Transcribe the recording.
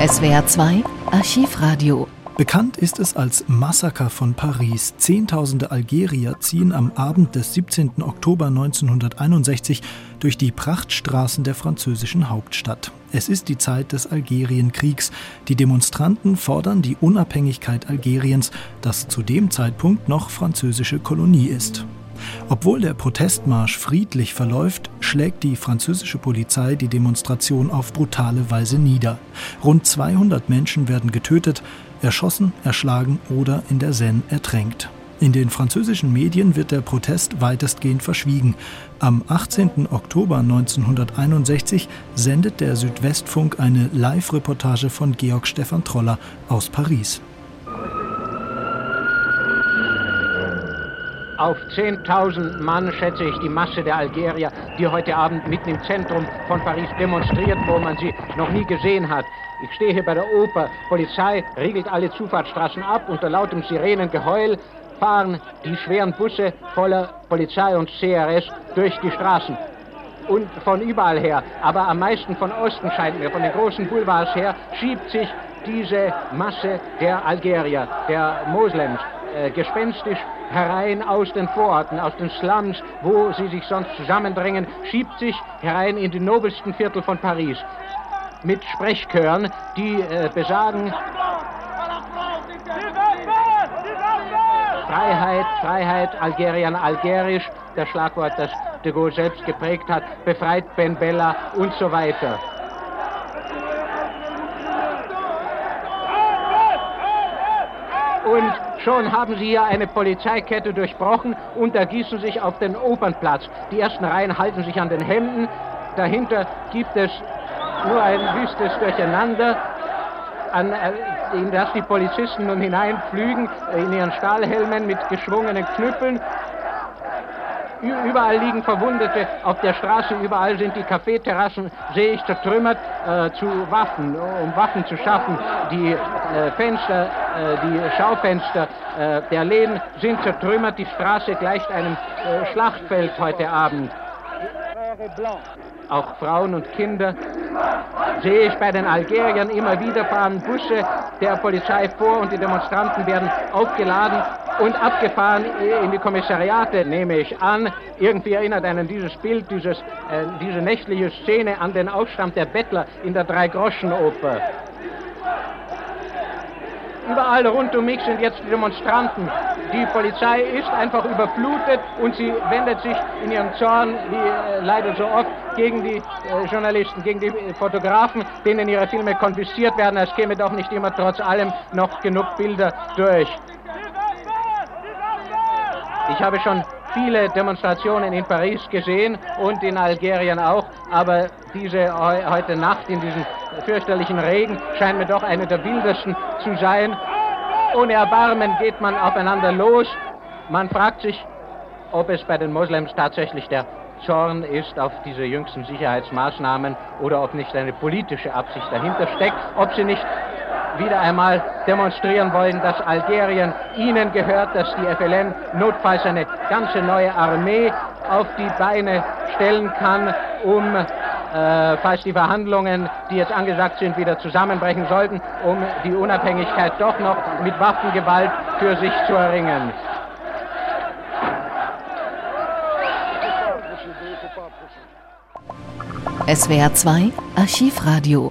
SWR 2 Archivradio. Bekannt ist es als Massaker von Paris. Zehntausende Algerier ziehen am Abend des 17. Oktober 1961 durch die Prachtstraßen der französischen Hauptstadt. Es ist die Zeit des Algerienkriegs. Die Demonstranten fordern die Unabhängigkeit Algeriens, das zu dem Zeitpunkt noch französische Kolonie ist. Obwohl der Protestmarsch friedlich verläuft, schlägt die französische Polizei die Demonstration auf brutale Weise nieder. Rund 200 Menschen werden getötet, erschossen, erschlagen oder in der Seine ertränkt. In den französischen Medien wird der Protest weitestgehend verschwiegen. Am 18. Oktober 1961 sendet der Südwestfunk eine Live-Reportage von Georg Stefan Troller aus Paris. Auf 10.000 Mann, schätze ich, die Masse der Algerier, die heute Abend mitten im Zentrum von Paris demonstriert, wo man sie noch nie gesehen hat. Ich stehe hier bei der Oper. Polizei riegelt alle Zufahrtsstraßen ab. Unter lautem Sirenengeheul fahren die schweren Busse voller Polizei und CRS durch die Straßen. Und von überall her, aber am meisten von Osten scheint mir, von den großen Boulevards her, schiebt sich diese Masse der Algerier, der Moslems, äh, gespenstisch herein aus den Vororten, aus den Slums, wo sie sich sonst zusammendrängen, schiebt sich herein in die nobelsten Viertel von Paris mit Sprechchören, die äh, besagen Freiheit, Freiheit, Algerien, algerisch, das Schlagwort, das de Gaulle selbst geprägt hat, befreit Ben Bella und so weiter. Und schon haben sie hier eine Polizeikette durchbrochen und ergießen sich auf den Opernplatz. Die ersten Reihen halten sich an den Händen. Dahinter gibt es nur ein wüstes Durcheinander, an, äh, in das die Polizisten nun hineinflügen in ihren Stahlhelmen mit geschwungenen Knüppeln Überall liegen Verwundete auf der Straße, überall sind die Kaffeeterrassen, sehe ich, zertrümmert äh, zu Waffen, um Waffen zu schaffen. Die äh, Fenster, äh, die Schaufenster äh, der Läden sind zertrümmert. Die Straße gleicht einem äh, Schlachtfeld heute Abend. Auch Frauen und Kinder sehe ich bei den Algeriern immer wieder fahren Busse der Polizei vor und die Demonstranten werden aufgeladen und abgefahren in die Kommissariate, nehme ich an. Irgendwie erinnert einen dieses Bild, dieses, äh, diese nächtliche Szene an den Aufstand der Bettler in der Dreigroschenoper. Überall rund um mich sind jetzt die Demonstranten. Die Polizei ist einfach überflutet und sie wendet sich in ihrem Zorn, wie äh, leider so oft, gegen die äh, Journalisten, gegen die Fotografen, denen ihre Filme konfisziert werden. Es käme doch nicht immer trotz allem noch genug Bilder durch. Ich habe schon viele Demonstrationen in Paris gesehen und in Algerien auch, aber diese heute Nacht in diesem fürchterlichen Regen scheint mir doch eine der wildesten zu sein. Ohne Erbarmen geht man aufeinander los. Man fragt sich, ob es bei den Moslems tatsächlich der Zorn ist auf diese jüngsten Sicherheitsmaßnahmen oder ob nicht eine politische Absicht dahinter steckt, ob sie nicht wieder einmal demonstrieren wollen, dass Algerien ihnen gehört, dass die FLN notfalls eine ganze neue Armee auf die Beine stellen kann, um, äh, falls die Verhandlungen, die jetzt angesagt sind, wieder zusammenbrechen sollten, um die Unabhängigkeit doch noch mit Waffengewalt für sich zu erringen. SWR 2 Archivradio